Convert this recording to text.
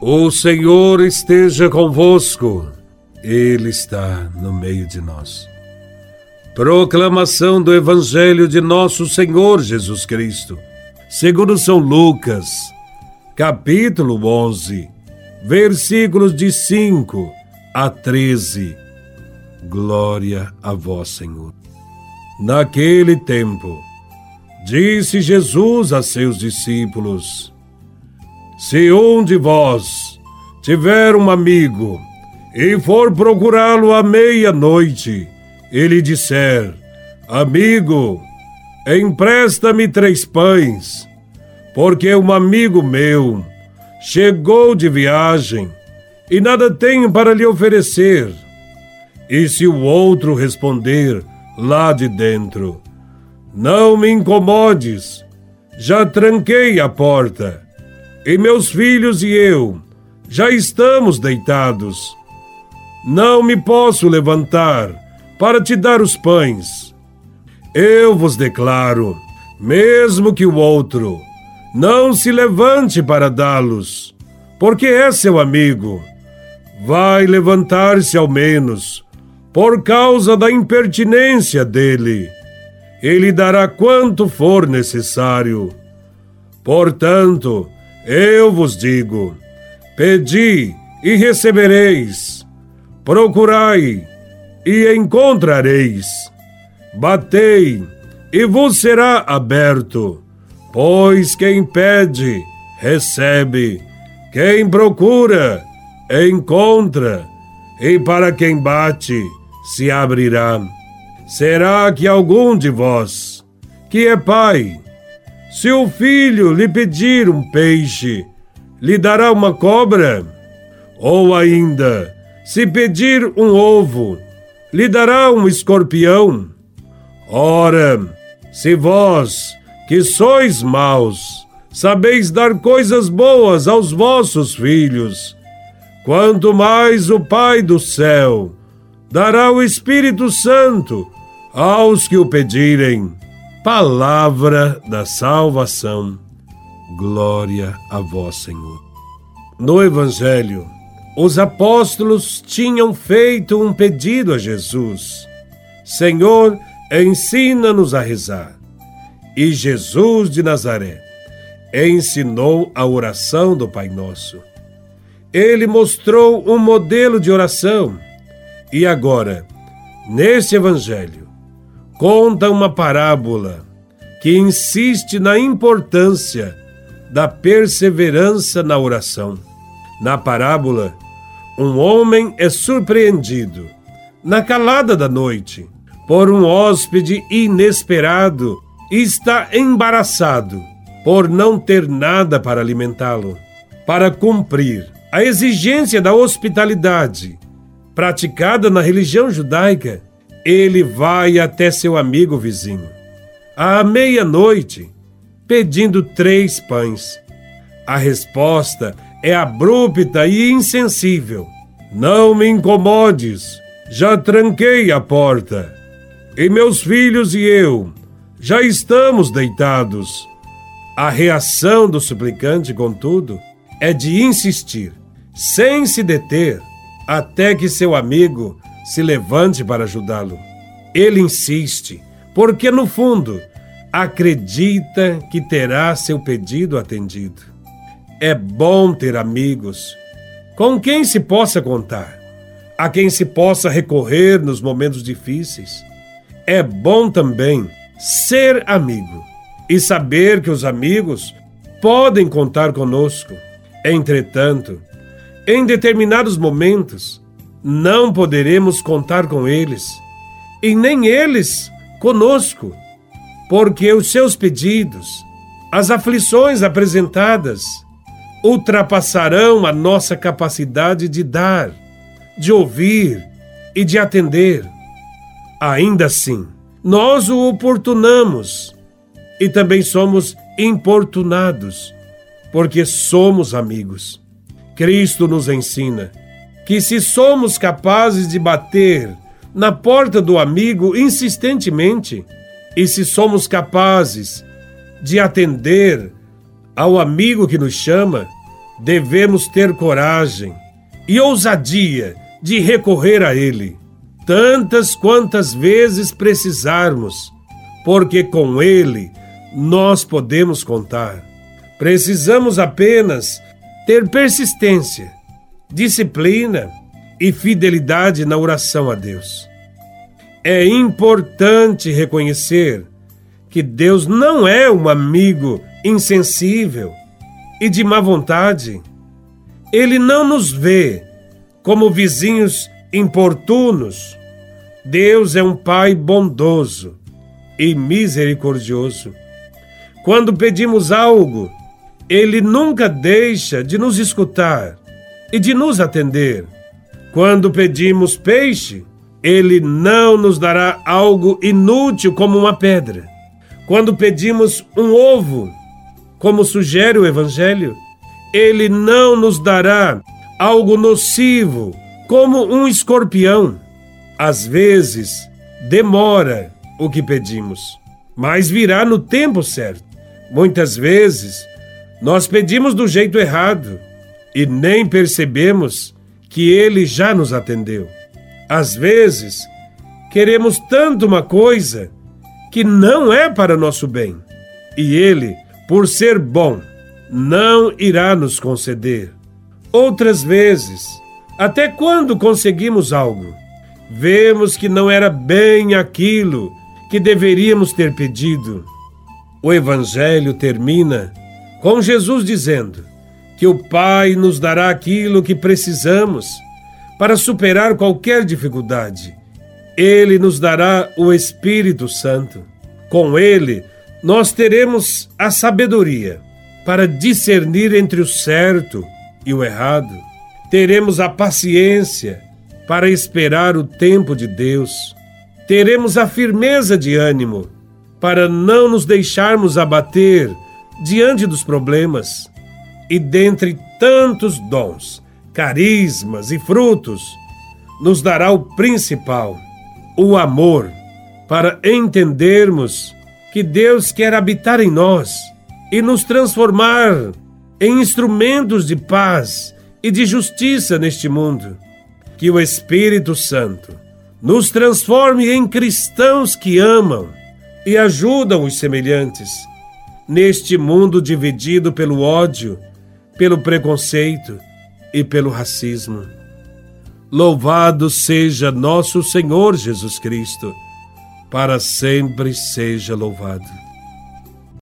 O Senhor esteja convosco, Ele está no meio de nós. Proclamação do Evangelho de Nosso Senhor Jesus Cristo, segundo São Lucas, capítulo 11, versículos de 5 a 13. Glória a Vós, Senhor. Naquele tempo, disse Jesus a seus discípulos: se um de vós tiver um amigo e for procurá-lo à meia-noite, ele disser: Amigo, empresta-me três pães, porque um amigo meu chegou de viagem e nada tenho para lhe oferecer. E se o outro responder lá de dentro: Não me incomodes, já tranquei a porta e meus filhos e eu já estamos deitados. Não me posso levantar para te dar os pães. Eu vos declaro, mesmo que o outro não se levante para dá-los, porque é seu amigo, vai levantar-se ao menos por causa da impertinência dele. Ele dará quanto for necessário. Portanto, eu vos digo: pedi e recebereis, procurai e encontrareis, batei e vos será aberto. Pois quem pede, recebe, quem procura, encontra, e para quem bate, se abrirá. Será que algum de vós, que é pai, se o filho lhe pedir um peixe, lhe dará uma cobra? Ou ainda, se pedir um ovo, lhe dará um escorpião? Ora, se vós, que sois maus, sabeis dar coisas boas aos vossos filhos, quanto mais o Pai do céu dará o Espírito Santo aos que o pedirem. Palavra da salvação. Glória a vós, Senhor. No Evangelho, os apóstolos tinham feito um pedido a Jesus: Senhor, ensina-nos a rezar. E Jesus de Nazaré ensinou a oração do Pai Nosso. Ele mostrou um modelo de oração. E agora, neste Evangelho, conta uma parábola que insiste na importância da perseverança na oração. Na parábola, um homem é surpreendido, na calada da noite, por um hóspede inesperado e está embaraçado por não ter nada para alimentá-lo. Para cumprir a exigência da hospitalidade praticada na religião judaica, ele vai até seu amigo vizinho, à meia-noite, pedindo três pães. A resposta é abrupta e insensível. Não me incomodes, já tranquei a porta. E meus filhos e eu já estamos deitados. A reação do suplicante, contudo, é de insistir, sem se deter, até que seu amigo se levante para ajudá-lo. Ele insiste, porque no fundo acredita que terá seu pedido atendido. É bom ter amigos com quem se possa contar, a quem se possa recorrer nos momentos difíceis. É bom também ser amigo e saber que os amigos podem contar conosco. Entretanto, em determinados momentos, não poderemos contar com eles, e nem eles conosco, porque os seus pedidos, as aflições apresentadas, ultrapassarão a nossa capacidade de dar, de ouvir e de atender. Ainda assim, nós o oportunamos e também somos importunados, porque somos amigos. Cristo nos ensina que se somos capazes de bater na porta do amigo insistentemente e se somos capazes de atender ao amigo que nos chama, devemos ter coragem e ousadia de recorrer a Ele, tantas quantas vezes precisarmos, porque com Ele nós podemos contar. Precisamos apenas ter persistência, disciplina e fidelidade na oração a Deus. É importante reconhecer que Deus não é um amigo insensível e de má vontade. Ele não nos vê como vizinhos importunos. Deus é um Pai bondoso e misericordioso. Quando pedimos algo, Ele nunca deixa de nos escutar e de nos atender. Quando pedimos peixe, Ele não nos dará algo inútil como uma pedra. Quando pedimos um ovo, como sugere o Evangelho, Ele não nos dará algo nocivo, como um escorpião. Às vezes, demora o que pedimos, mas virá no tempo certo. Muitas vezes, nós pedimos do jeito errado e nem percebemos que Ele já nos atendeu. Às vezes, queremos tanto uma coisa que não é para nosso bem, e Ele por ser bom, não irá nos conceder. Outras vezes, até quando conseguimos algo, vemos que não era bem aquilo que deveríamos ter pedido. O Evangelho termina com Jesus dizendo que o Pai nos dará aquilo que precisamos para superar qualquer dificuldade. Ele nos dará o Espírito Santo. Com ele, nós teremos a sabedoria para discernir entre o certo e o errado. Teremos a paciência para esperar o tempo de Deus. Teremos a firmeza de ânimo para não nos deixarmos abater diante dos problemas. E dentre tantos dons, carismas e frutos, nos dará o principal, o amor, para entendermos que Deus quer habitar em nós e nos transformar em instrumentos de paz e de justiça neste mundo. Que o Espírito Santo nos transforme em cristãos que amam e ajudam os semelhantes neste mundo dividido pelo ódio, pelo preconceito e pelo racismo. Louvado seja nosso Senhor Jesus Cristo para sempre seja louvado.